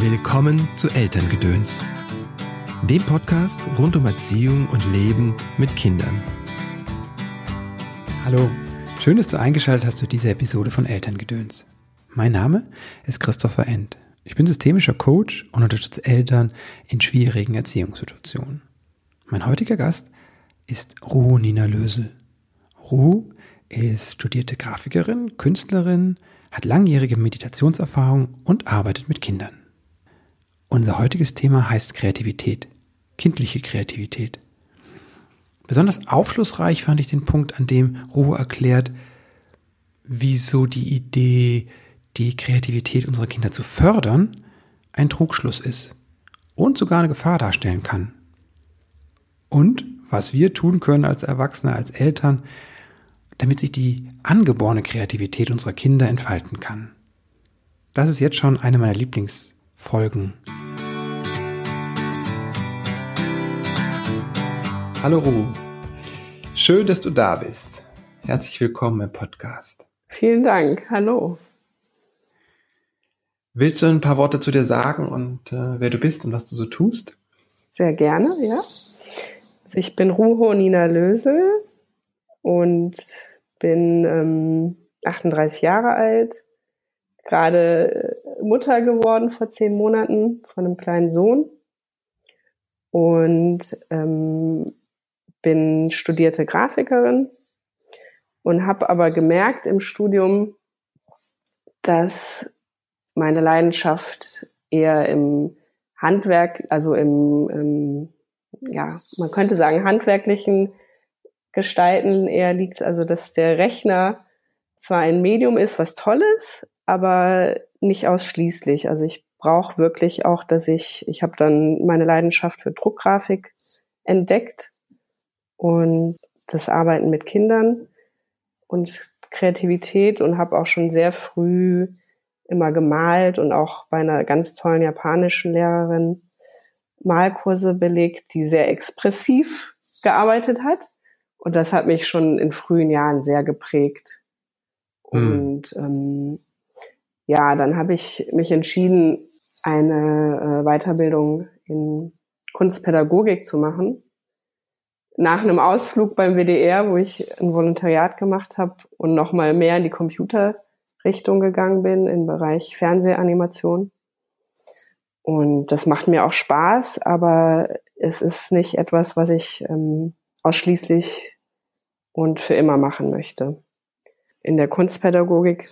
Willkommen zu Elterngedöns, dem Podcast rund um Erziehung und Leben mit Kindern. Hallo, schön, dass du eingeschaltet hast zu dieser Episode von Elterngedöns. Mein Name ist Christopher End. Ich bin systemischer Coach und unterstütze Eltern in schwierigen Erziehungssituationen. Mein heutiger Gast ist Ruhu Nina Lösel. Ruhu ist studierte Grafikerin, Künstlerin, hat langjährige Meditationserfahrung und arbeitet mit Kindern. Unser heutiges Thema heißt Kreativität, kindliche Kreativität. Besonders aufschlussreich fand ich den Punkt, an dem Ruhe erklärt, wieso die Idee, die Kreativität unserer Kinder zu fördern, ein Trugschluss ist und sogar eine Gefahr darstellen kann. Und was wir tun können als Erwachsene, als Eltern, damit sich die angeborene Kreativität unserer Kinder entfalten kann. Das ist jetzt schon eine meiner Lieblingsfolgen Hallo Ruh. Schön, dass du da bist. Herzlich willkommen im Podcast. Vielen Dank. Hallo. Willst du ein paar Worte zu dir sagen und äh, wer du bist und was du so tust? Sehr gerne, ja. Also ich bin Ruho Nina Lösel und bin ähm, 38 Jahre alt, gerade äh, Mutter geworden vor zehn Monaten von einem kleinen Sohn. Und ähm, bin studierte Grafikerin und habe aber gemerkt im Studium, dass meine Leidenschaft eher im Handwerk, also im, im ja, man könnte sagen, handwerklichen Gestalten eher liegt, also dass der Rechner zwar ein Medium ist, was toll ist, aber nicht ausschließlich. Also ich brauche wirklich auch, dass ich, ich habe dann meine Leidenschaft für Druckgrafik entdeckt und das Arbeiten mit Kindern und Kreativität und habe auch schon sehr früh immer gemalt und auch bei einer ganz tollen japanischen Lehrerin Malkurse belegt, die sehr expressiv gearbeitet hat. Und das hat mich schon in frühen Jahren sehr geprägt. Mhm. Und ähm, ja, dann habe ich mich entschieden, eine äh, Weiterbildung in Kunstpädagogik zu machen nach einem Ausflug beim WDR, wo ich ein Volontariat gemacht habe und nochmal mehr in die Computerrichtung gegangen bin, im Bereich Fernsehanimation. Und das macht mir auch Spaß, aber es ist nicht etwas, was ich ähm, ausschließlich und für immer machen möchte. In der Kunstpädagogik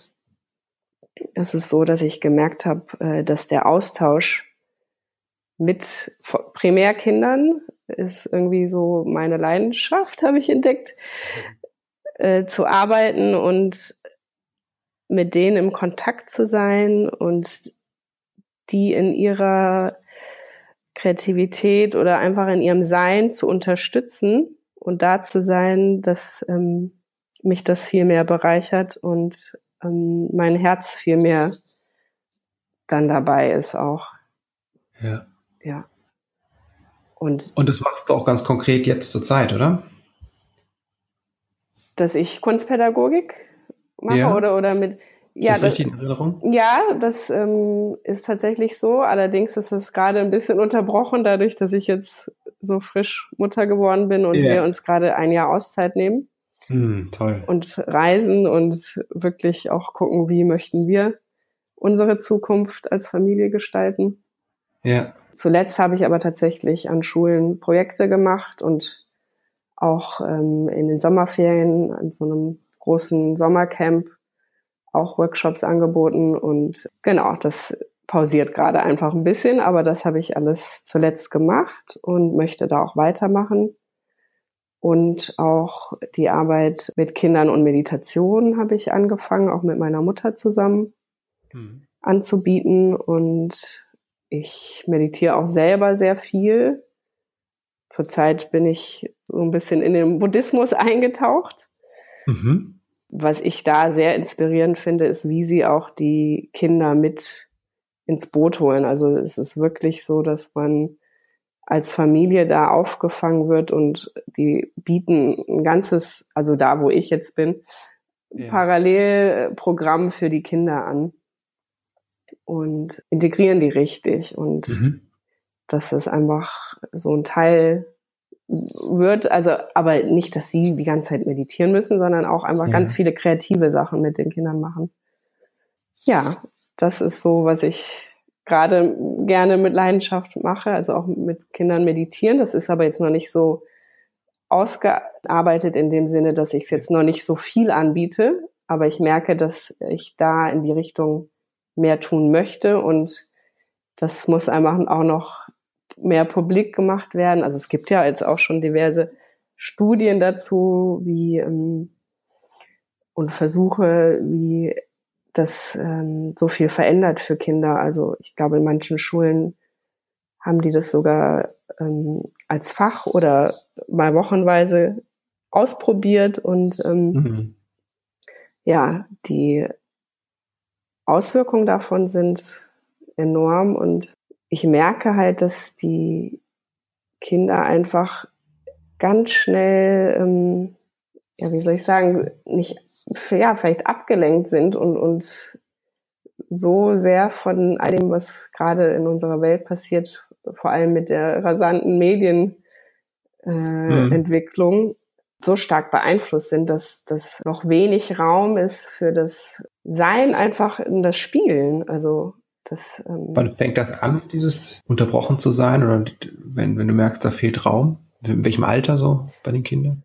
ist es so, dass ich gemerkt habe, äh, dass der Austausch mit Primärkindern ist irgendwie so meine Leidenschaft, habe ich entdeckt, äh, zu arbeiten und mit denen im Kontakt zu sein und die in ihrer Kreativität oder einfach in ihrem Sein zu unterstützen und da zu sein, dass ähm, mich das viel mehr bereichert und ähm, mein Herz viel mehr dann dabei ist auch. Ja. Ja. Und, und das machst du auch ganz konkret jetzt zur Zeit, oder? Dass ich Kunstpädagogik mache ja. oder, oder mit. Ja, das, Erinnerung? Ja, das ähm, ist tatsächlich so. Allerdings ist es gerade ein bisschen unterbrochen, dadurch, dass ich jetzt so frisch Mutter geworden bin und yeah. wir uns gerade ein Jahr Auszeit nehmen. Mm, toll. Und reisen und wirklich auch gucken, wie möchten wir unsere Zukunft als Familie gestalten. Ja. Zuletzt habe ich aber tatsächlich an Schulen Projekte gemacht und auch ähm, in den Sommerferien an so einem großen Sommercamp auch Workshops angeboten und genau, das pausiert gerade einfach ein bisschen, aber das habe ich alles zuletzt gemacht und möchte da auch weitermachen. Und auch die Arbeit mit Kindern und Meditation habe ich angefangen, auch mit meiner Mutter zusammen mhm. anzubieten. Und ich meditiere auch selber sehr viel. Zurzeit bin ich so ein bisschen in den Buddhismus eingetaucht. Mhm. Was ich da sehr inspirierend finde, ist, wie sie auch die Kinder mit ins Boot holen. Also es ist wirklich so, dass man als Familie da aufgefangen wird und die bieten ein ganzes, also da, wo ich jetzt bin, ja. Parallelprogramm für die Kinder an. und integrieren die richtig und mhm. dass es einfach so ein Teil wird, also aber nicht, dass sie die ganze Zeit meditieren müssen, sondern auch einfach ja. ganz viele kreative Sachen mit den Kindern machen. Ja, das ist so, was ich gerade gerne mit Leidenschaft mache, also auch mit Kindern meditieren. Das ist aber jetzt noch nicht so ausgearbeitet in dem Sinne, dass ich es jetzt noch nicht so viel anbiete, aber ich merke, dass ich da in die Richtung mehr tun möchte und das muss einfach auch noch mehr publik gemacht werden. Also es gibt ja jetzt auch schon diverse Studien dazu, wie ähm, und Versuche, wie das ähm, so viel verändert für Kinder. Also ich glaube, in manchen Schulen haben die das sogar ähm, als Fach oder mal wochenweise ausprobiert und ähm, mhm. ja, die Auswirkungen davon sind enorm und ich merke halt, dass die Kinder einfach ganz schnell, ähm, ja, wie soll ich sagen, nicht, ja, vielleicht abgelenkt sind und, und so sehr von all dem, was gerade in unserer Welt passiert, vor allem mit der rasanten Medienentwicklung, äh, mhm. so stark beeinflusst sind, dass, dass noch wenig Raum ist für das Sein einfach in das Spielen. Also das, ähm, Wann fängt das an, dieses unterbrochen zu sein? Oder wenn, wenn du merkst, da fehlt Raum? In welchem Alter so bei den Kindern?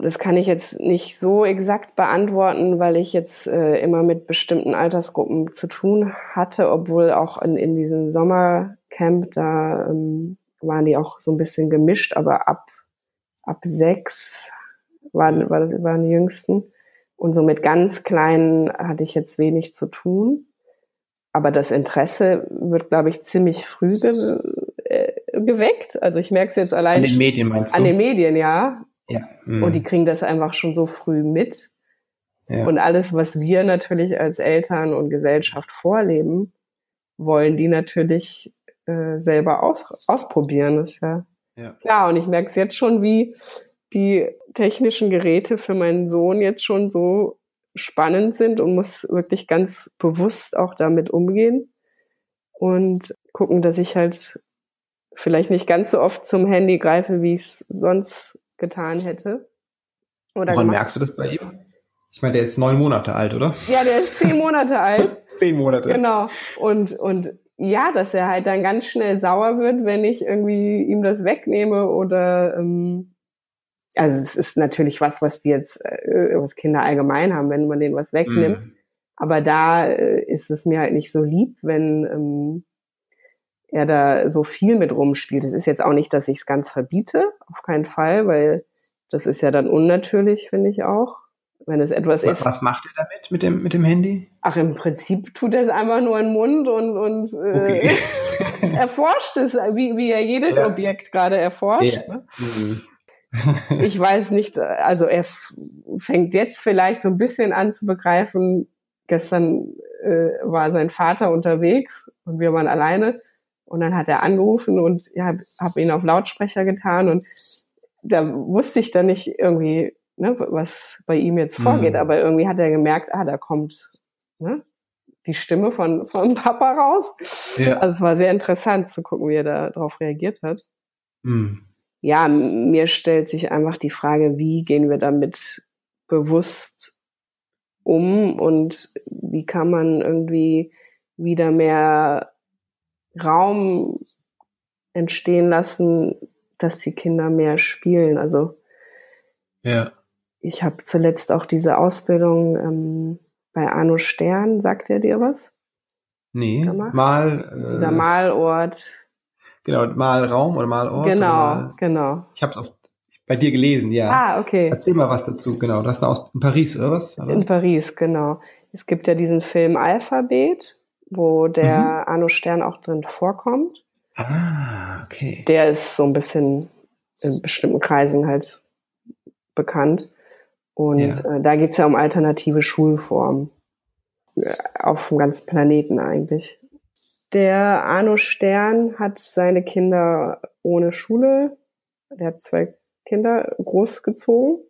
Das kann ich jetzt nicht so exakt beantworten, weil ich jetzt äh, immer mit bestimmten Altersgruppen zu tun hatte, obwohl auch in, in diesem Sommercamp, da ähm, waren die auch so ein bisschen gemischt, aber ab, ab sechs waren, waren, waren die jüngsten. Und so mit ganz kleinen hatte ich jetzt wenig zu tun aber das Interesse wird, glaube ich, ziemlich früh ge äh, geweckt. Also ich merke es jetzt allein. An den Medien meinst du? An den Medien, ja. Ja. Mhm. Und die kriegen das einfach schon so früh mit. Ja. Und alles, was wir natürlich als Eltern und Gesellschaft vorleben, wollen die natürlich äh, selber aus ausprobieren. Das ist ja, ja klar. Und ich merke es jetzt schon, wie die technischen Geräte für meinen Sohn jetzt schon so spannend sind und muss wirklich ganz bewusst auch damit umgehen und gucken, dass ich halt vielleicht nicht ganz so oft zum Handy greife, wie ich es sonst getan hätte. Oder Woran merkst du das bei ihm? Ich meine, der ist neun Monate alt, oder? Ja, der ist zehn Monate alt. zehn Monate. Genau. Und, und ja, dass er halt dann ganz schnell sauer wird, wenn ich irgendwie ihm das wegnehme oder ähm, also es ist natürlich was, was die jetzt, äh, was Kinder allgemein haben, wenn man denen was wegnimmt. Mm. Aber da äh, ist es mir halt nicht so lieb, wenn ähm, er da so viel mit rumspielt. Es ist jetzt auch nicht, dass ich es ganz verbiete, auf keinen Fall, weil das ist ja dann unnatürlich, finde ich auch. Wenn es etwas was, ist. Was macht er damit mit dem, mit dem Handy? Ach, im Prinzip tut er es einfach nur in den Mund und, und äh, okay. erforscht es, wie, wie er jedes ja. Objekt gerade erforscht. Ja. Ne? Mhm ich weiß nicht, also er fängt jetzt vielleicht so ein bisschen an zu begreifen. Gestern äh, war sein Vater unterwegs und wir waren alleine und dann hat er angerufen und ja, habe hab ihn auf Lautsprecher getan und da wusste ich dann nicht irgendwie, ne, was bei ihm jetzt vorgeht, mhm. aber irgendwie hat er gemerkt, ah, da kommt ne, die Stimme von, von Papa raus. Ja. Also es war sehr interessant zu gucken, wie er da drauf reagiert hat. Mhm ja, mir stellt sich einfach die Frage, wie gehen wir damit bewusst um und wie kann man irgendwie wieder mehr Raum entstehen lassen, dass die Kinder mehr spielen. Also ja. ich habe zuletzt auch diese Ausbildung ähm, bei Arno Stern, sagt er dir was? Nee, mal. Äh, Dieser Malort Genau, Malraum oder Malort. Genau, oder mal, genau. Ich habe es bei dir gelesen, ja. Ah, okay. Erzähl mal was dazu, genau. Das ist aus in Paris, oder was? Oder? In Paris, genau. Es gibt ja diesen Film Alphabet, wo der mhm. Arno Stern auch drin vorkommt. Ah, okay. Der ist so ein bisschen in bestimmten Kreisen halt bekannt. Und ja. äh, da geht's ja um alternative Schulformen. Äh, auf dem ganzen Planeten eigentlich. Der Arno Stern hat seine Kinder ohne Schule, der hat zwei Kinder großgezogen,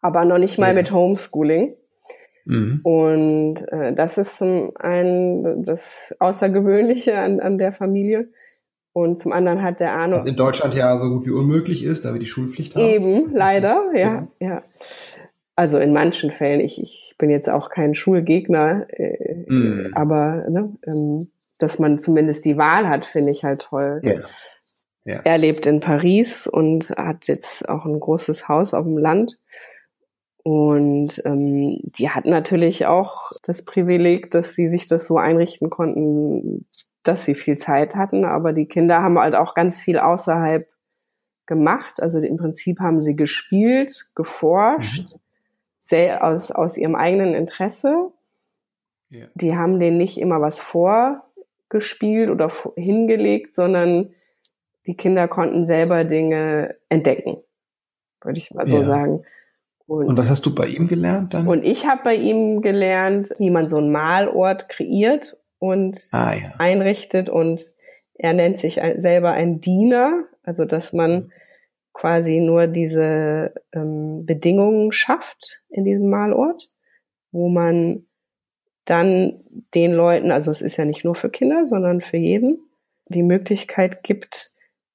aber noch nicht mal ja. mit Homeschooling. Mhm. Und äh, das ist zum einen das Außergewöhnliche an, an der Familie. Und zum anderen hat der Arno. Was in Deutschland ja so gut wie unmöglich ist, da wir die Schulpflicht haben. Eben, leider, ja, ja. ja. Also in manchen Fällen, ich, ich bin jetzt auch kein Schulgegner, äh, mm. aber ne, ähm, dass man zumindest die Wahl hat, finde ich halt toll. Ja. Ja. Er lebt in Paris und hat jetzt auch ein großes Haus auf dem Land. Und ähm, die hatten natürlich auch das Privileg, dass sie sich das so einrichten konnten, dass sie viel Zeit hatten. Aber die Kinder haben halt auch ganz viel außerhalb gemacht. Also im Prinzip haben sie gespielt, geforscht, mhm. sehr aus, aus ihrem eigenen Interesse. Ja. Die haben denen nicht immer was vorgespielt oder hingelegt, sondern die Kinder konnten selber Dinge entdecken, würde ich mal so ja. sagen. Und, und, was hast du bei ihm gelernt dann? Und ich habe bei ihm gelernt, wie man so einen Malort kreiert und ah, ja. einrichtet und er nennt sich selber ein Diener, also dass man quasi nur diese ähm, Bedingungen schafft in diesem Malort, wo man dann den Leuten, also es ist ja nicht nur für Kinder, sondern für jeden, die Möglichkeit gibt,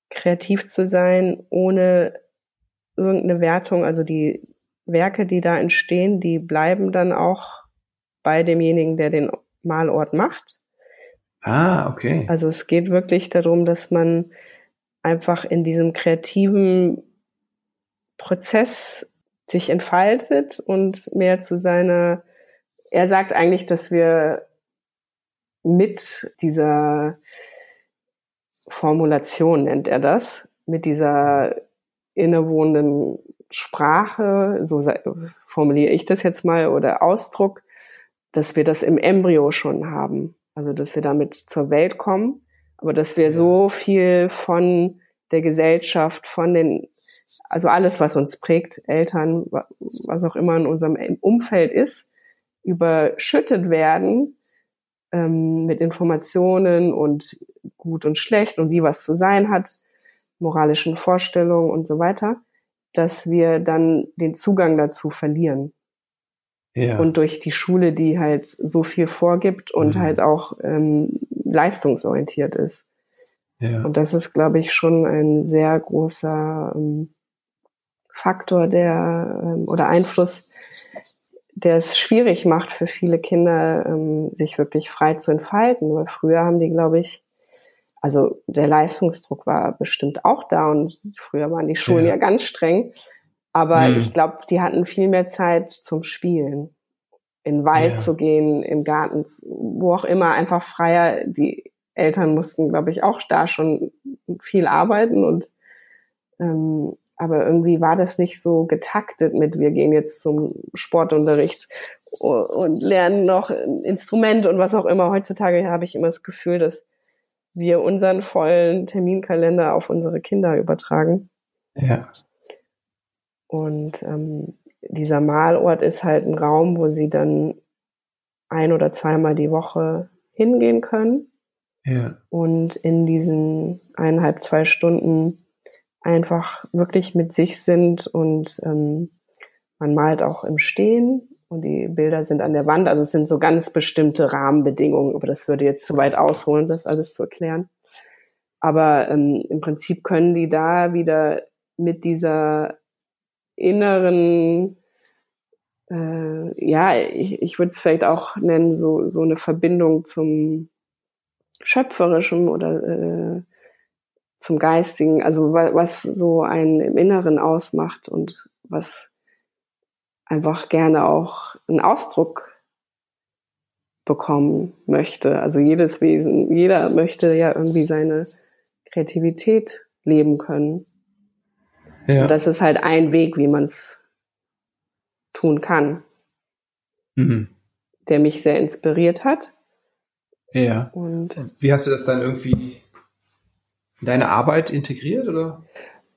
kreativ zu sein, ohne irgendeine Wertung. Also die Werke, die da entstehen, die bleiben dann auch bei demjenigen, der den Malort macht. Ah, okay. Also es geht wirklich darum, dass man einfach in diesem kreativen Prozess sich entfaltet und mehr zu seiner, er sagt eigentlich, dass wir mit dieser Formulation nennt er das, mit dieser innewohnenden Sprache, so formuliere ich das jetzt mal, oder Ausdruck, dass wir das im Embryo schon haben. Also, dass wir damit zur Welt kommen, aber dass wir so viel von der Gesellschaft, von den, also alles, was uns prägt, Eltern, was auch immer in unserem Umfeld ist, überschüttet werden ähm, mit Informationen und gut und schlecht und wie was zu sein hat, moralischen Vorstellungen und so weiter, dass wir dann den Zugang dazu verlieren. Ja. Und durch die Schule, die halt so viel vorgibt und mhm. halt auch ähm, leistungsorientiert ist. Ja. Und das ist, glaube ich, schon ein sehr großer ähm, Faktor, der ähm, oder Einfluss, der es schwierig macht für viele Kinder, ähm, sich wirklich frei zu entfalten. Weil früher haben die, glaube ich, also der Leistungsdruck war bestimmt auch da und früher waren die Schulen ja, ja ganz streng. Aber mhm. ich glaube, die hatten viel mehr Zeit zum Spielen. In den Wald ja. zu gehen, im Garten, wo auch immer, einfach freier. Die Eltern mussten, glaube ich, auch da schon viel arbeiten und ähm, aber irgendwie war das nicht so getaktet mit, wir gehen jetzt zum Sportunterricht und lernen noch ein Instrument und was auch immer. Heutzutage habe ich immer das Gefühl, dass wir unseren vollen Terminkalender auf unsere Kinder übertragen. Ja. Und ähm, dieser Malort ist halt ein Raum, wo sie dann ein oder zweimal die Woche hingehen können. Ja. Und in diesen eineinhalb, zwei Stunden einfach wirklich mit sich sind und ähm, man malt auch im Stehen und die Bilder sind an der Wand. Also es sind so ganz bestimmte Rahmenbedingungen, aber das würde jetzt zu weit ausholen, das alles zu erklären. Aber ähm, im Prinzip können die da wieder mit dieser inneren, äh, ja, ich, ich würde es vielleicht auch nennen, so, so eine Verbindung zum Schöpferischen oder äh, zum Geistigen, also was so einen im Inneren ausmacht und was einfach gerne auch einen Ausdruck bekommen möchte. Also jedes Wesen, jeder möchte ja irgendwie seine Kreativität leben können. Ja. Und das ist halt ein Weg, wie man es tun kann. Mhm. Der mich sehr inspiriert hat. Ja. Und wie hast du das dann irgendwie in deine Arbeit integriert, oder?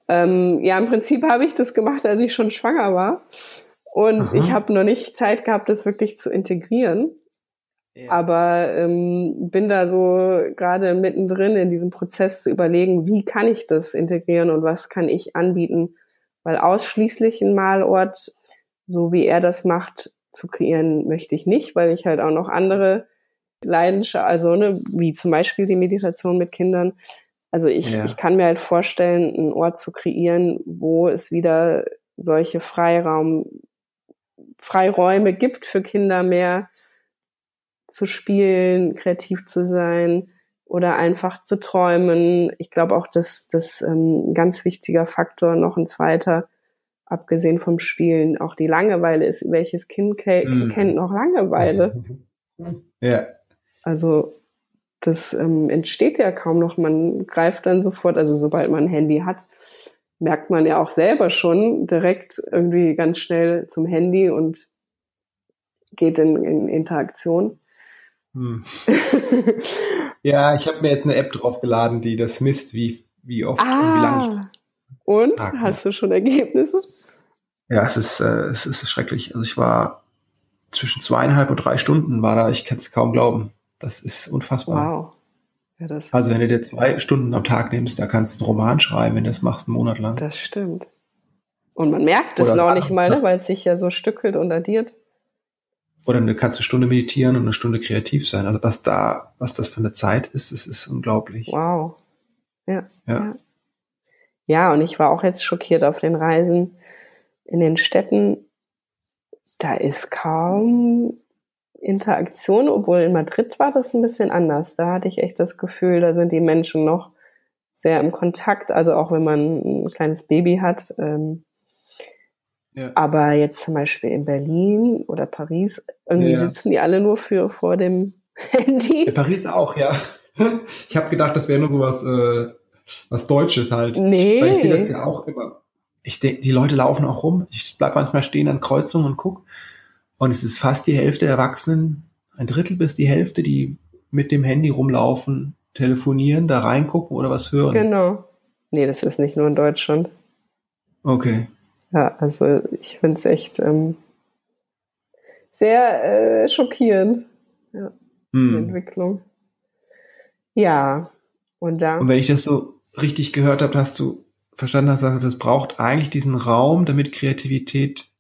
Ähm, ja, im Prinzip habe ich das gemacht, als ich schon schwanger war. Und Aha. ich habe noch nicht Zeit gehabt, das wirklich zu integrieren. Ja. Aber ähm, bin da so gerade mittendrin in diesem Prozess zu überlegen, wie kann ich das integrieren und was kann ich anbieten. Weil ausschließlich ein Malort, so wie er das macht, zu kreieren möchte ich nicht, weil ich halt auch noch andere Leidenschaft, also ne, wie zum Beispiel die Meditation mit Kindern. Also ich, ja. ich kann mir halt vorstellen, einen Ort zu kreieren, wo es wieder solche Freiraum, Freiräume gibt für Kinder mehr zu spielen, kreativ zu sein oder einfach zu träumen. Ich glaube auch, dass das ähm, ein ganz wichtiger Faktor, noch ein zweiter, abgesehen vom Spielen, auch die Langeweile ist. Welches Kind ke mm. kennt noch Langeweile? Ja. Also das ähm, entsteht ja kaum noch. Man greift dann sofort, also sobald man ein Handy hat, merkt man ja auch selber schon direkt irgendwie ganz schnell zum Handy und geht in, in Interaktion. Hm. ja, ich habe mir jetzt eine App draufgeladen, die das misst, wie, wie oft ah, und wie lange ich. Und? Tag, Hast du schon Ergebnisse? Ja, es ist, äh, es ist schrecklich. Also ich war zwischen zweieinhalb und drei Stunden war da, ich kann es kaum glauben. Das ist unfassbar. Wow. Ja, also wenn du dir zwei Stunden am Tag nimmst, da kannst du einen Roman schreiben, wenn du das machst, einen Monat lang. Das stimmt. Und man merkt es noch nicht mal, ne, weil es sich ja so stückelt und addiert. Oder du kannst eine Stunde meditieren und eine Stunde kreativ sein. Also was da, was das für eine Zeit ist, das ist unglaublich. Wow. Ja. Ja. ja. ja, und ich war auch jetzt schockiert auf den Reisen in den Städten. Da ist kaum Interaktion, obwohl in Madrid war das ein bisschen anders. Da hatte ich echt das Gefühl, da sind die Menschen noch sehr im Kontakt, also auch wenn man ein kleines Baby hat. Ähm, ja. Aber jetzt zum Beispiel in Berlin oder Paris, irgendwie ja. sitzen die alle nur für vor dem Handy. In Paris auch, ja. Ich habe gedacht, das wäre nur was, äh, was Deutsches halt. Nee. Weil ich sehe das ja auch immer. Ich denke, die Leute laufen auch rum. Ich bleib manchmal stehen an Kreuzungen und guck. Und es ist fast die Hälfte der Erwachsenen, ein Drittel bis die Hälfte, die mit dem Handy rumlaufen, telefonieren, da reingucken oder was hören. Genau. Nee, das ist nicht nur in Deutschland. Okay. Ja, also ich finde es echt ähm, sehr äh, schockierend. Ja, hm. die Entwicklung. Ja, und da. Und wenn ich das so richtig gehört habe, hast du verstanden hast, dass das braucht eigentlich diesen Raum, damit Kreativität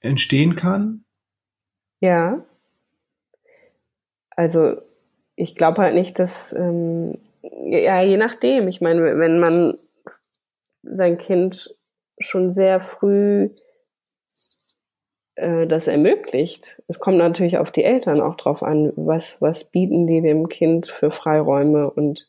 entstehen kann? Ja. Also ich glaube halt nicht, dass ähm, ja je nachdem. Ich meine, wenn man sein Kind schon sehr früh äh, das ermöglicht. Es kommt natürlich auf die Eltern auch drauf an, was was bieten die dem Kind für Freiräume und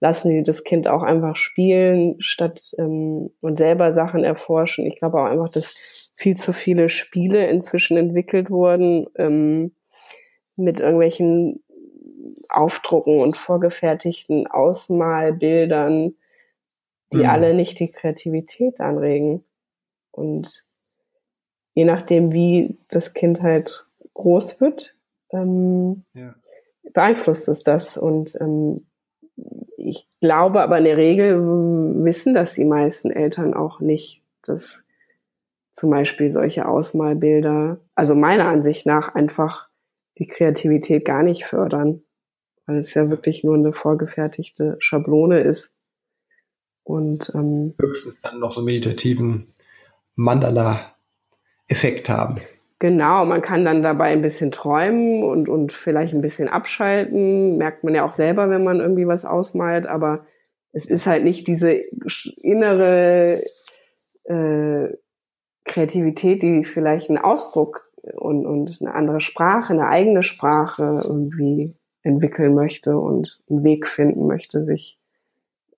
lassen die das Kind auch einfach spielen statt ähm, und selber Sachen erforschen. Ich glaube auch einfach, dass viel zu viele Spiele inzwischen entwickelt wurden ähm, mit irgendwelchen Aufdrucken und vorgefertigten Ausmalbildern, die mhm. alle nicht die Kreativität anregen. Und je nachdem, wie das Kind halt groß wird, ähm, ja. beeinflusst es das. Und ähm, glaube aber in der Regel wissen das die meisten Eltern auch nicht, dass zum Beispiel solche Ausmalbilder, also meiner Ansicht nach einfach die Kreativität gar nicht fördern, weil es ja wirklich nur eine vorgefertigte Schablone ist. Und ähm, höchstens dann noch so meditativen Mandala-Effekt haben. Genau, man kann dann dabei ein bisschen träumen und, und vielleicht ein bisschen abschalten. Merkt man ja auch selber, wenn man irgendwie was ausmalt, aber es ist halt nicht diese innere äh, Kreativität, die vielleicht einen Ausdruck und, und eine andere Sprache, eine eigene Sprache irgendwie entwickeln möchte und einen Weg finden möchte, sich.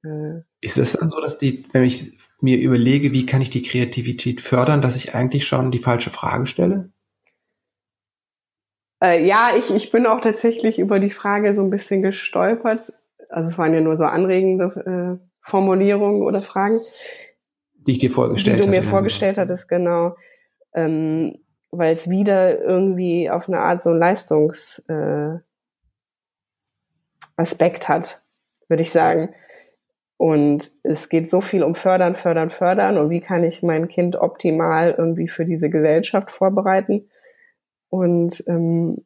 Äh ist es dann so, dass die, wenn ich mir überlege, wie kann ich die Kreativität fördern, dass ich eigentlich schon die falsche Frage stelle? Äh, ja, ich, ich bin auch tatsächlich über die Frage so ein bisschen gestolpert. Also es waren ja nur so anregende äh, Formulierungen oder Fragen. Die ich dir vorgestellt habe. Die du mir vorgestellt genau. hattest, genau. Ähm, weil es wieder irgendwie auf eine Art so ein Leistungs äh, hat, würde ich sagen. Und es geht so viel um Fördern, Fördern, Fördern und wie kann ich mein Kind optimal irgendwie für diese Gesellschaft vorbereiten. Und ähm,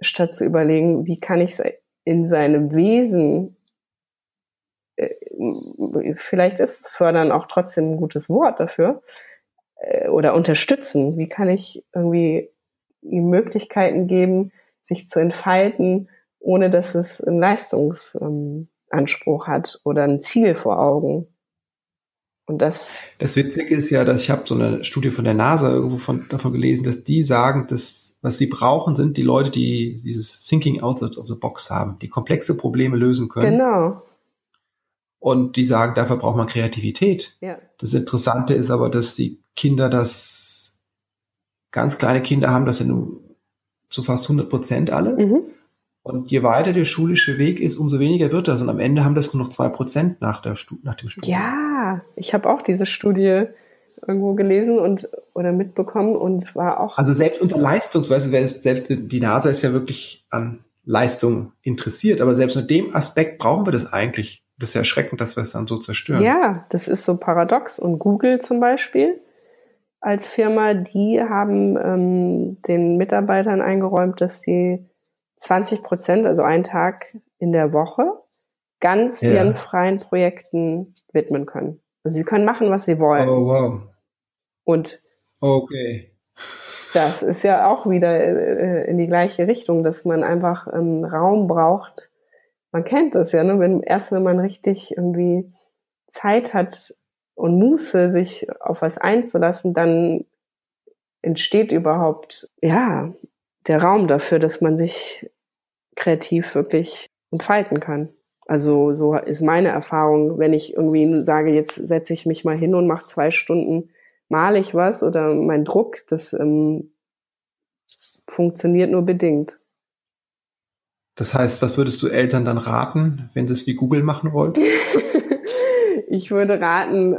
statt zu überlegen, wie kann ich in seinem Wesen, äh, vielleicht ist Fördern auch trotzdem ein gutes Wort dafür, äh, oder unterstützen, wie kann ich irgendwie ihm Möglichkeiten geben, sich zu entfalten, ohne dass es einen Leistungsanspruch hat oder ein Ziel vor Augen. Und das. Das Witzige ist ja, dass ich habe so eine Studie von der NASA irgendwo von, davon gelesen, dass die sagen, dass was sie brauchen, sind die Leute, die dieses Thinking outside of the box haben, die komplexe Probleme lösen können. Genau. Und die sagen, dafür braucht man Kreativität. Ja. Das Interessante ist aber, dass die Kinder das, ganz kleine Kinder haben das nun zu fast 100 Prozent alle. Mhm. Und je weiter der schulische Weg ist, umso weniger wird das. Und am Ende haben das nur noch zwei Prozent nach, der nach dem Studium. Ja, ich habe auch diese Studie irgendwo gelesen und oder mitbekommen und war auch. Also selbst unter Leistungsweise, selbst die NASA ist ja wirklich an Leistung interessiert, aber selbst mit dem Aspekt brauchen wir das eigentlich. Das ist ja erschreckend, dass wir es dann so zerstören. Ja, das ist so paradox. Und Google zum Beispiel als Firma, die haben ähm, den Mitarbeitern eingeräumt, dass sie 20 Prozent, also einen Tag in der Woche, ganz ja. ihren freien Projekten widmen können. Also sie können machen, was sie wollen. Oh, wow. Und okay. das ist ja auch wieder äh, in die gleiche Richtung, dass man einfach einen Raum braucht. Man kennt das ja, ne? wenn, erst wenn man richtig irgendwie Zeit hat und Muße, sich auf was einzulassen, dann entsteht überhaupt, ja, der Raum dafür, dass man sich kreativ wirklich entfalten kann. Also so ist meine Erfahrung, wenn ich irgendwie sage, jetzt setze ich mich mal hin und mache zwei Stunden, male ich was oder mein Druck, das ähm, funktioniert nur bedingt. Das heißt, was würdest du Eltern dann raten, wenn sie es wie Google machen wollten? ich würde raten,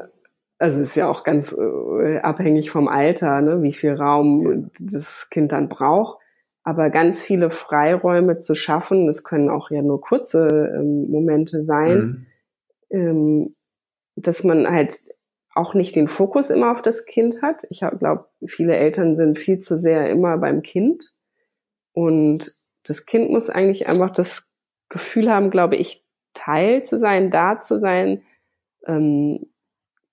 also es ist ja auch ganz äh, abhängig vom Alter, ne, wie viel Raum das Kind dann braucht. Aber ganz viele Freiräume zu schaffen, es können auch ja nur kurze ähm, Momente sein, mhm. ähm, dass man halt auch nicht den Fokus immer auf das Kind hat. Ich glaube, viele Eltern sind viel zu sehr immer beim Kind. Und das Kind muss eigentlich einfach das Gefühl haben, glaube ich, Teil zu sein, da zu sein, ähm,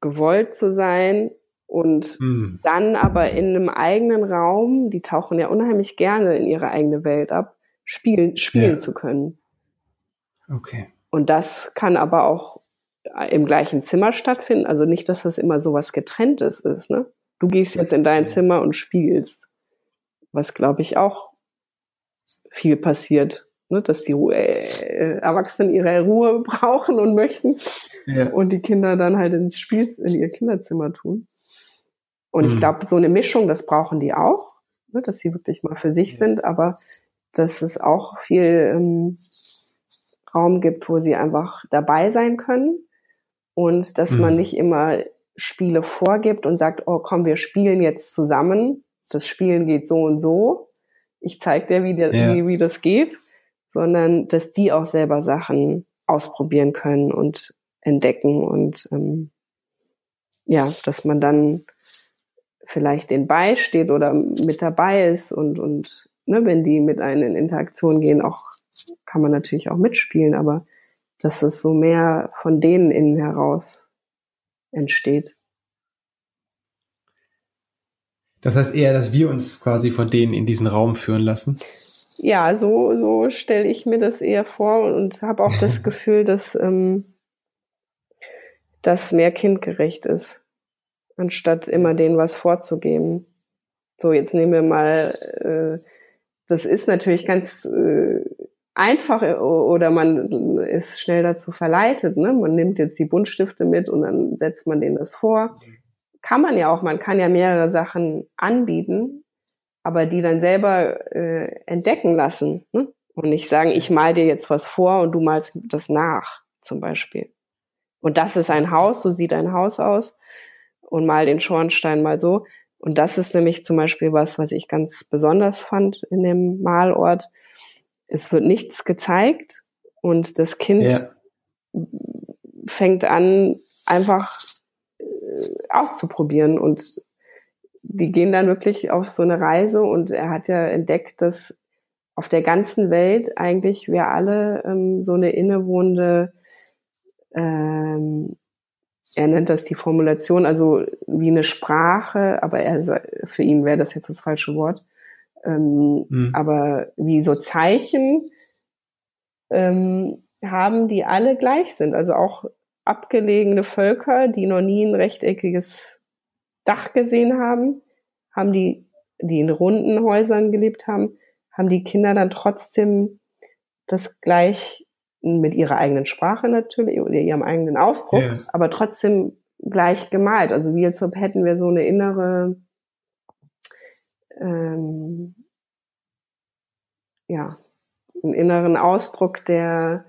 gewollt zu sein und hm. dann aber in einem eigenen Raum, die tauchen ja unheimlich gerne in ihre eigene Welt ab, spielen, spielen ja. zu können. Okay. Und das kann aber auch im gleichen Zimmer stattfinden. Also nicht, dass das immer so was getrenntes ist. Ne? Du gehst jetzt in dein Zimmer und spielst. Was, glaube ich, auch viel passiert. Ne? Dass die äh, Erwachsenen ihre Ruhe brauchen und möchten. Ja. Und die Kinder dann halt ins Spiel, in ihr Kinderzimmer tun. Und mhm. ich glaube, so eine Mischung, das brauchen die auch, ne, dass sie wirklich mal für sich sind, aber dass es auch viel ähm, Raum gibt, wo sie einfach dabei sein können und dass mhm. man nicht immer Spiele vorgibt und sagt, oh komm, wir spielen jetzt zusammen. Das Spielen geht so und so. Ich zeige dir, wie, der, ja. wie, wie das geht, sondern dass die auch selber Sachen ausprobieren können und entdecken und ähm, ja, dass man dann vielleicht den beisteht oder mit dabei ist und, und ne, wenn die mit einem in Interaktion gehen, auch kann man natürlich auch mitspielen, aber dass es so mehr von denen innen heraus entsteht. Das heißt eher, dass wir uns quasi von denen in diesen Raum führen lassen? Ja, so, so stelle ich mir das eher vor und habe auch das Gefühl, dass ähm, das mehr kindgerecht ist anstatt immer denen was vorzugeben. So, jetzt nehmen wir mal, äh, das ist natürlich ganz äh, einfach äh, oder man ist schnell dazu verleitet. Ne? Man nimmt jetzt die Buntstifte mit und dann setzt man denen das vor. Kann man ja auch, man kann ja mehrere Sachen anbieten, aber die dann selber äh, entdecken lassen. Ne? Und nicht sagen, ich mal dir jetzt was vor und du malst das nach, zum Beispiel. Und das ist ein Haus, so sieht ein Haus aus und mal den Schornstein mal so. Und das ist nämlich zum Beispiel was, was ich ganz besonders fand in dem Malort. Es wird nichts gezeigt und das Kind ja. fängt an, einfach äh, auszuprobieren und die gehen dann wirklich auf so eine Reise und er hat ja entdeckt, dass auf der ganzen Welt eigentlich wir alle ähm, so eine innewohnende ähm, er nennt das die Formulation, also wie eine Sprache, aber er, für ihn wäre das jetzt das falsche Wort, Ähm, mhm. Aber wie so Zeichen ähm, haben, die alle gleich sind. Also auch abgelegene Völker, die noch nie ein rechteckiges Dach gesehen haben, haben die, die in runden Häusern gelebt haben, haben die Kinder dann trotzdem das gleich mit ihrer eigenen Sprache natürlich oder ihrem eigenen Ausdruck, yeah. aber trotzdem gleich gemalt. Also wie als ob hätten wir so eine innere, ähm, ja, einen inneren Ausdruck, der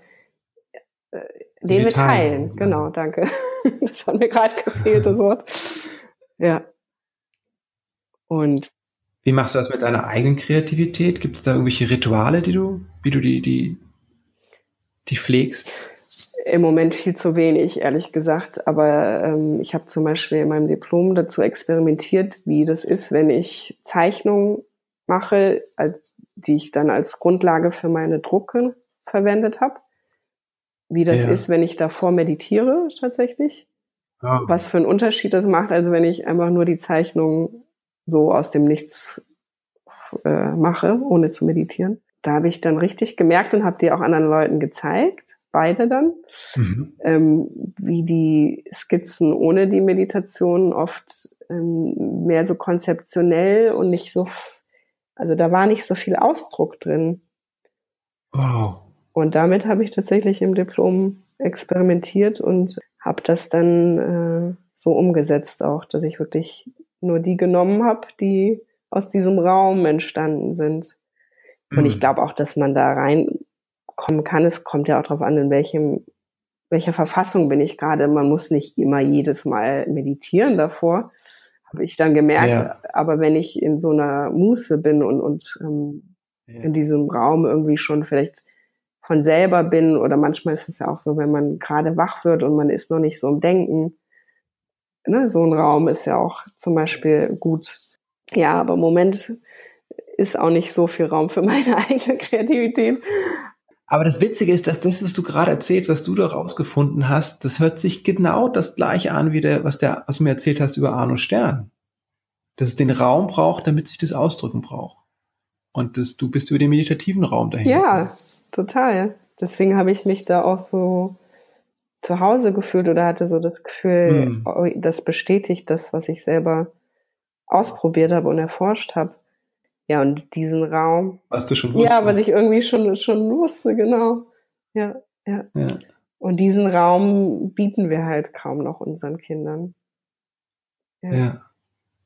äh, den wir teilen. Genau, danke. Das hat mir gerade gefehlt, das Wort. Ja. Und wie machst du das mit deiner eigenen Kreativität? Gibt es da irgendwelche Rituale, die du, wie du die, die, die pflegst? Im Moment viel zu wenig, ehrlich gesagt. Aber ähm, ich habe zum Beispiel in meinem Diplom dazu experimentiert, wie das ist, wenn ich Zeichnungen mache, die ich dann als Grundlage für meine Drucke verwendet habe. Wie das ja. ist, wenn ich davor meditiere tatsächlich. Ja. Was für einen Unterschied das macht, also wenn ich einfach nur die Zeichnung so aus dem Nichts äh, mache, ohne zu meditieren. Da habe ich dann richtig gemerkt und habe die auch anderen Leuten gezeigt, beide dann, mhm. ähm, wie die Skizzen ohne die Meditation oft ähm, mehr so konzeptionell und nicht so, also da war nicht so viel Ausdruck drin. Wow. Und damit habe ich tatsächlich im Diplom experimentiert und habe das dann äh, so umgesetzt auch, dass ich wirklich nur die genommen habe, die aus diesem Raum entstanden sind. Und mhm. ich glaube auch, dass man da reinkommen kann. Es kommt ja auch darauf an, in welchem, welcher Verfassung bin ich gerade. Man muss nicht immer jedes Mal meditieren davor, habe ich dann gemerkt. Ja. Aber wenn ich in so einer Muße bin und, und ähm, ja. in diesem Raum irgendwie schon vielleicht von selber bin oder manchmal ist es ja auch so, wenn man gerade wach wird und man ist noch nicht so im Denken, ne, so ein Raum ist ja auch zum Beispiel gut. Ja, aber im Moment ist auch nicht so viel Raum für meine eigene Kreativität. Aber das Witzige ist, dass das, was du gerade erzählst, was du da rausgefunden hast, das hört sich genau das gleiche an, wie der, was der, was du mir erzählt hast über Arno Stern. Dass es den Raum braucht, damit sich das ausdrücken braucht. Und das, du bist über den meditativen Raum dahin. Ja, total. Deswegen habe ich mich da auch so zu Hause gefühlt oder hatte so das Gefühl, hm. oh, das bestätigt das, was ich selber ausprobiert habe und erforscht habe. Ja, und diesen Raum. Was du schon wusstest. Ja, was ich irgendwie schon, schon wusste, genau. Ja, ja, ja. Und diesen Raum bieten wir halt kaum noch unseren Kindern. Ja. ja.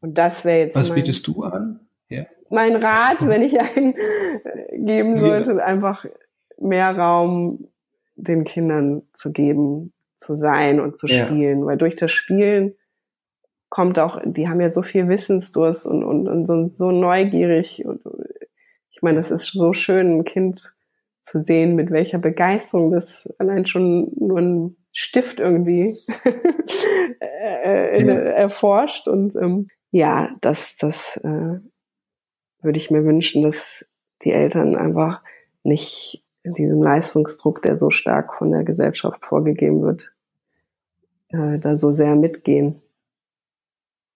Und das wäre jetzt. Was mein, bietest du an? Ja. Mein Rat, wenn ich einen geben sollte, einfach mehr Raum den Kindern zu geben, zu sein und zu spielen. Ja. Weil durch das Spielen kommt auch, die haben ja so viel Wissensdurst und, und, und so, so neugierig. Und ich meine, es ist so schön, ein Kind zu sehen, mit welcher Begeisterung das allein schon nur ein Stift irgendwie äh, ja. erforscht. Und ähm, ja, das, das äh, würde ich mir wünschen, dass die Eltern einfach nicht diesem Leistungsdruck, der so stark von der Gesellschaft vorgegeben wird, äh, da so sehr mitgehen.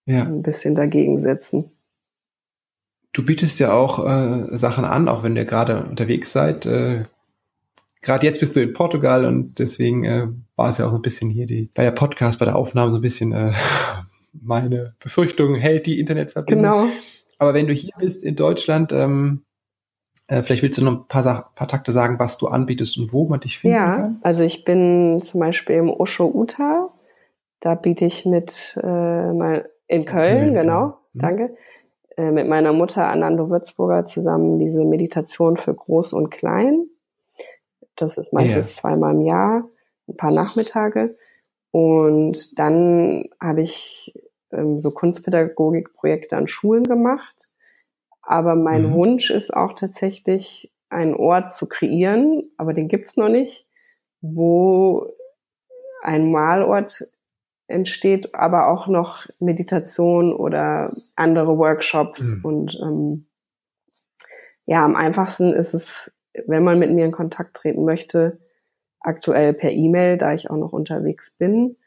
Ja. Ein bisschen dagegen setzen. Du bietest ja auch äh, Sachen an, auch wenn ihr gerade unterwegs seid. Äh, gerade jetzt bist du in Portugal und deswegen äh, war es ja auch ein bisschen hier die bei der Podcast, bei der Aufnahme so ein bisschen äh, meine Befürchtung, hält die Internetverbindung. Genau. Aber wenn du hier bist in Deutschland, ähm, äh, vielleicht willst du noch ein paar, paar Takte sagen, was du anbietest und wo man dich finden ja, kann. Ja, also ich bin zum Beispiel im Osho Uta. Da biete ich mit äh, mal in Köln, Köln genau. Mhm. danke, äh, mit meiner Mutter Anando Würzburger zusammen diese Meditation für Groß und Klein. Das ist meistens ja. zweimal im Jahr, ein paar Nachmittage. Und dann habe ich ähm, so Kunstpädagogikprojekte an Schulen gemacht aber mein mhm. Wunsch ist auch tatsächlich, einen Ort zu kreieren, aber den gibt's noch nicht, wo ein Malort entsteht, aber auch noch Meditation oder andere Workshops. Mhm. Und ähm, ja, am einfachsten ist es, wenn man mit mir in Kontakt treten möchte, aktuell per E-Mail, da ich auch noch unterwegs bin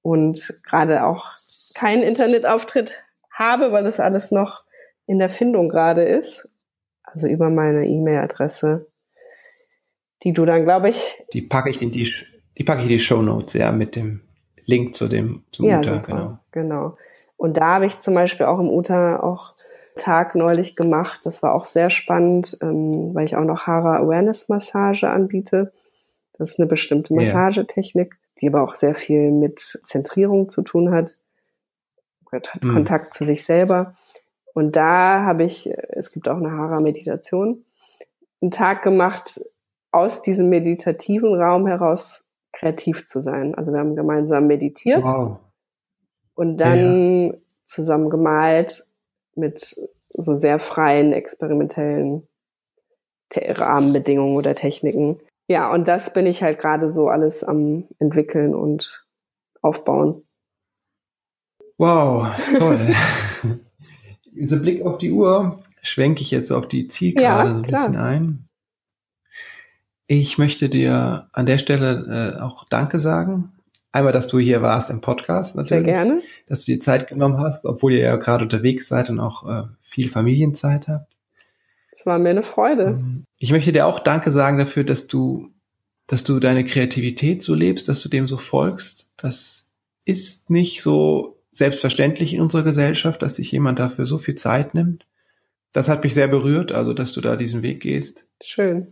und gerade auch keinen Internetauftritt habe, weil das alles noch in der Findung gerade ist. Also über meine E-Mail-Adresse, die du dann, glaube ich. Die packe ich in die, die packe ich in die Show Notes, ja, mit dem Link zu dem zum ja, Uta, super, genau. Genau. Und da habe ich zum Beispiel auch im Uta auch Tag neulich gemacht. Das war auch sehr spannend, ähm, weil ich auch noch Hara Awareness Massage anbiete. Das ist eine bestimmte Massagetechnik, die aber auch sehr viel mit Zentrierung zu tun hat. Hat Mhm. Kontakt zu sich selber. Und da habe ich, es gibt auch eine Hara-Meditation, einen Tag gemacht, aus diesem meditativen Raum heraus kreativ zu sein. Also wir haben gemeinsam meditiert Wow. und dann zusammen gemalt mit so sehr freien, experimentellen Te Rahmenbedingungen oder Techniken. Ja, und das bin ich halt gerade so alles am entwickeln und aufbauen. Wow, toll. Unser Blick auf die Uhr schwenke ich jetzt auf die Zielgerade Ja, so ein klar. bisschen ein. Ich möchte dir an der Stelle äh, auch Danke sagen. Einmal, dass du hier warst im Podcast Sehr natürlich, gerne. dass du dir Zeit genommen hast, obwohl ihr ja gerade unterwegs seid und auch äh, viel Familienzeit habt. Es war mir eine Freude. Ähm, Ich möchte dir auch Danke sagen dafür, dass du, dass du deine Kreativität so lebst, dass du dem so folgst. Das ist nicht so selbstverständlich in unserer Gesellschaft, dass sich jemand dafür so viel Zeit nimmt. Das hat mich sehr berührt, also dass du da diesen Weg gehst. Schön.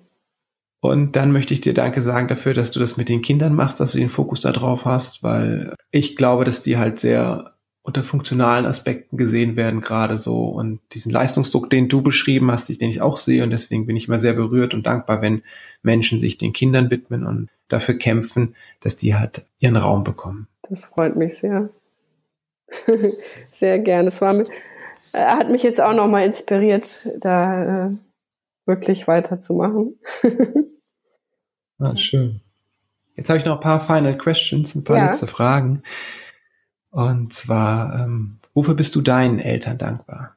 Und dann möchte ich dir Danke sagen dafür, dass du das mit den Kindern machst, dass du den Fokus da drauf hast, weil ich glaube, dass die halt sehr unter funktionalen Aspekten gesehen werden gerade so und diesen Leistungsdruck, den du beschrieben hast, den ich auch sehe und deswegen bin ich immer sehr berührt und dankbar, wenn Menschen sich den Kindern widmen und dafür kämpfen, dass die halt ihren Raum bekommen. Das freut mich sehr. sehr gerne. Es war äh, hat mich jetzt auch nochmal inspiriert, da äh, wirklich weiterzumachen. Ah, schön. Jetzt habe ich noch ein paar Final Questions, ein paar Ja. letzte Fragen. Und zwar, ähm, wofür bist du deinen Eltern dankbar?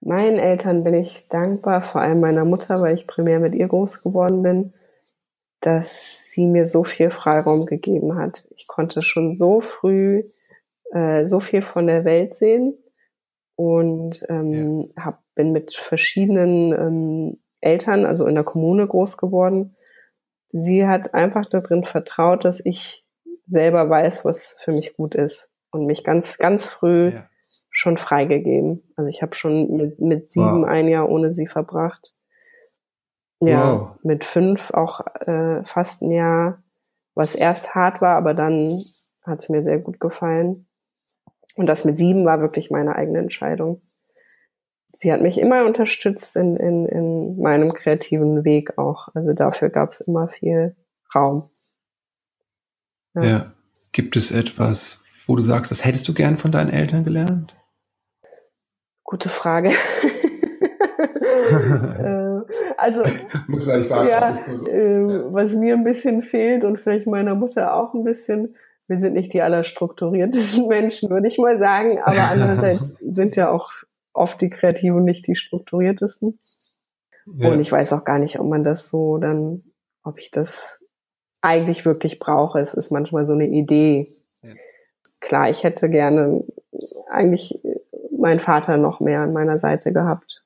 Meinen Eltern bin ich dankbar, vor allem meiner Mutter, weil ich primär mit ihr groß geworden bin, dass sie mir so viel Freiraum gegeben hat. Ich konnte schon so früh äh, so viel von der Welt sehen und ähm, hab, bin mit verschiedenen ähm, Eltern, also in der Kommune groß geworden. Sie hat einfach darin vertraut, dass ich selber weiß, was für mich gut ist und mich ganz, ganz früh Ja. schon freigegeben. Also ich habe schon mit, mit sieben Wow. ein Jahr ohne sie verbracht. Ja, Wow. mit fünf auch äh, fast ein Jahr, was erst hart war, aber dann hat es mir sehr gut gefallen. Und das mit sieben war wirklich meine eigene Entscheidung. Sie hat mich immer unterstützt in, in, in meinem kreativen Weg auch. Also dafür gab es immer viel Raum. Ja. Ja. Gibt es etwas, wo du sagst, das hättest du gern von deinen Eltern gelernt? Gute Frage. Äh, also Muss eigentlich ja, äh, was mir ein bisschen fehlt und vielleicht meiner Mutter auch ein bisschen, wir sind nicht die allerstrukturiertesten Menschen, würde ich mal sagen, aber andererseits sind ja auch oft die Kreativen nicht die strukturiertesten. Ja. Und ich weiß auch gar nicht, ob man das so dann, ob ich das eigentlich wirklich brauche. Es ist manchmal so eine Idee. Ja. Klar, ich hätte gerne eigentlich meinen Vater noch mehr an meiner Seite gehabt.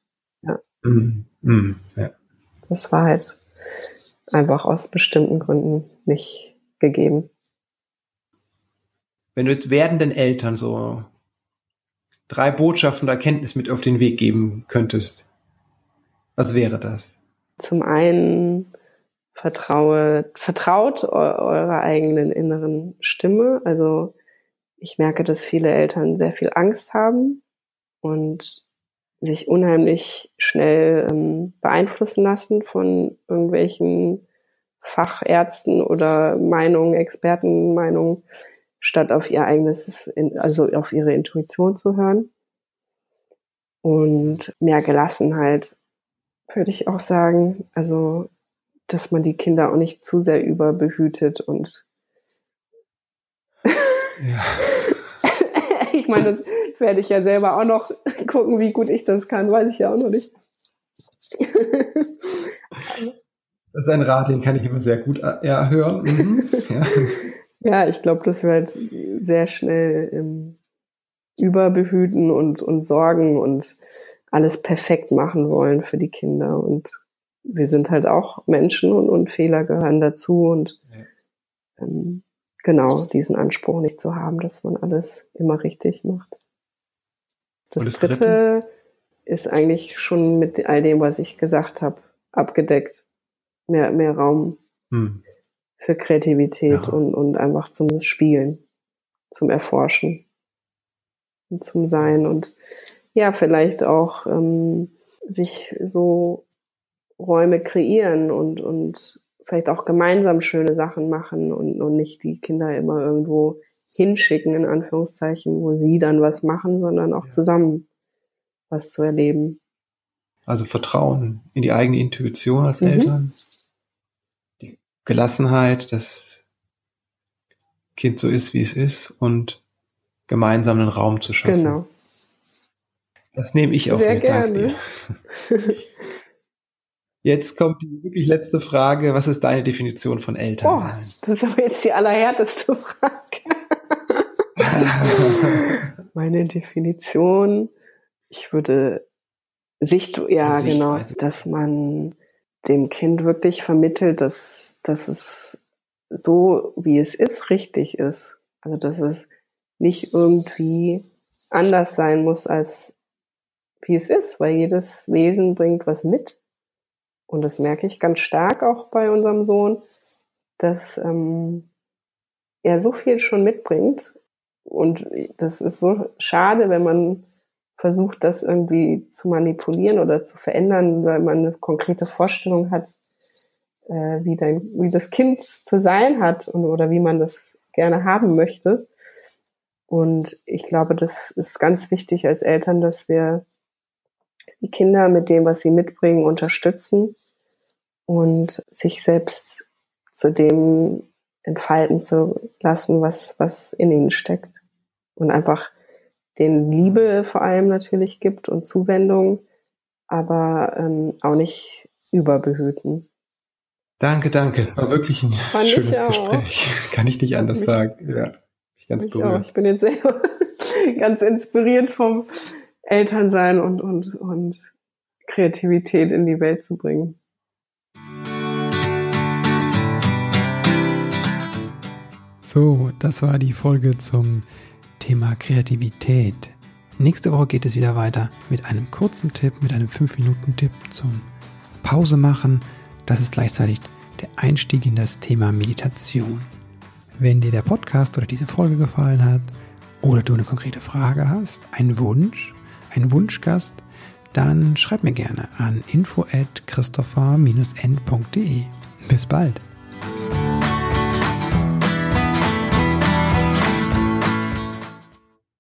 Mm, mm, ja. Das war halt einfach aus bestimmten Gründen nicht gegeben. Wenn du jetzt werdenden Eltern so drei Botschaften oder Erkenntnis mit auf den Weg geben könntest, was wäre das? Zum einen vertraue, vertraut eu eurer eigenen inneren Stimme. Also ich merke, dass viele Eltern sehr viel Angst haben und sich unheimlich schnell ähm, beeinflussen lassen von irgendwelchen Fachärzten oder Meinungen, Expertenmeinungen, statt auf ihr eigenes, also auf ihre Intuition zu hören. Und mehr Gelassenheit, würde ich auch sagen. Also, dass man die Kinder auch nicht zu sehr überbehütet und Ja. ich meine, das werde ich ja selber auch noch gucken, wie gut ich das kann, weiß ich ja auch noch nicht. Das ist ein Rat, den kann ich immer sehr gut äh, ja, hören. Mhm. Ja. Ja, ich glaube, dass wir halt sehr schnell im Überbehüten und, und Sorgen und alles perfekt machen wollen für die Kinder. Und wir sind halt auch Menschen und, und Fehler gehören dazu. Und ja. ähm, genau diesen Anspruch nicht zu haben, dass man alles immer richtig macht. Das, das dritte, dritte ist eigentlich schon mit all dem, was ich gesagt habe, abgedeckt. Mehr, mehr Raum hm. Für Kreativität ja. und, und einfach zum Spielen, zum Erforschen und zum Sein und ja, vielleicht auch ähm, sich so Räume kreieren und, und vielleicht auch gemeinsam schöne Sachen machen und, und nicht die Kinder immer irgendwo hinschicken, in Anführungszeichen, wo sie dann was machen, sondern auch ja. zusammen was zu erleben. Also Vertrauen in die eigene Intuition als mhm. Eltern, Gelassenheit, dass Kind so ist, wie es ist und gemeinsam einen Raum zu schaffen. Genau. Das nehme ich auch Sehr mit. Gerne. Jetzt kommt die wirklich letzte Frage. Was ist deine Definition von Elternsein? Oh, das ist aber jetzt die allerhärteste Frage. Meine Definition, ich würde Sicht, ja, genau, dass man dem Kind wirklich vermittelt, dass, dass es so, wie es ist, richtig ist. Also, dass es nicht irgendwie anders sein muss, als wie es ist, weil jedes Wesen bringt was mit und das merke ich ganz stark auch bei unserem Sohn, dass ähm, er so viel schon mitbringt. Und das ist so schade, wenn man versucht, das irgendwie zu manipulieren oder zu verändern, weil man eine konkrete Vorstellung hat, äh, wie, dein, wie das Kind zu sein hat und, oder wie man das gerne haben möchte. Und ich glaube, das ist ganz wichtig als Eltern, dass wir die Kinder mit dem, was sie mitbringen, unterstützen und sich selbst zu dem entfalten zu lassen, was, was in ihnen steckt. Und einfach den Liebe vor allem natürlich gibt und Zuwendung, aber ähm, auch nicht überbehüten. Danke, danke. Es war wirklich ein Fand schönes Gespräch. Kann ich nicht anders sagen. Ja, ich ganz ich berührt. Auch. Ich bin jetzt selber ganz inspiriert vom Elternsein und, und, und Kreativität in die Welt zu bringen. So, das war die Folge zum Thema Kreativität. Nächste Woche geht es wieder weiter mit einem kurzen Tipp, mit einem 5-Minuten-Tipp zum Pause machen. Das ist gleichzeitig der Einstieg in das Thema Meditation. Wenn dir der Podcast oder diese Folge gefallen hat oder du eine konkrete Frage hast, einen Wunsch, einen Wunschgast, dann schreib mir gerne an info at christopher-end.de. Bis bald!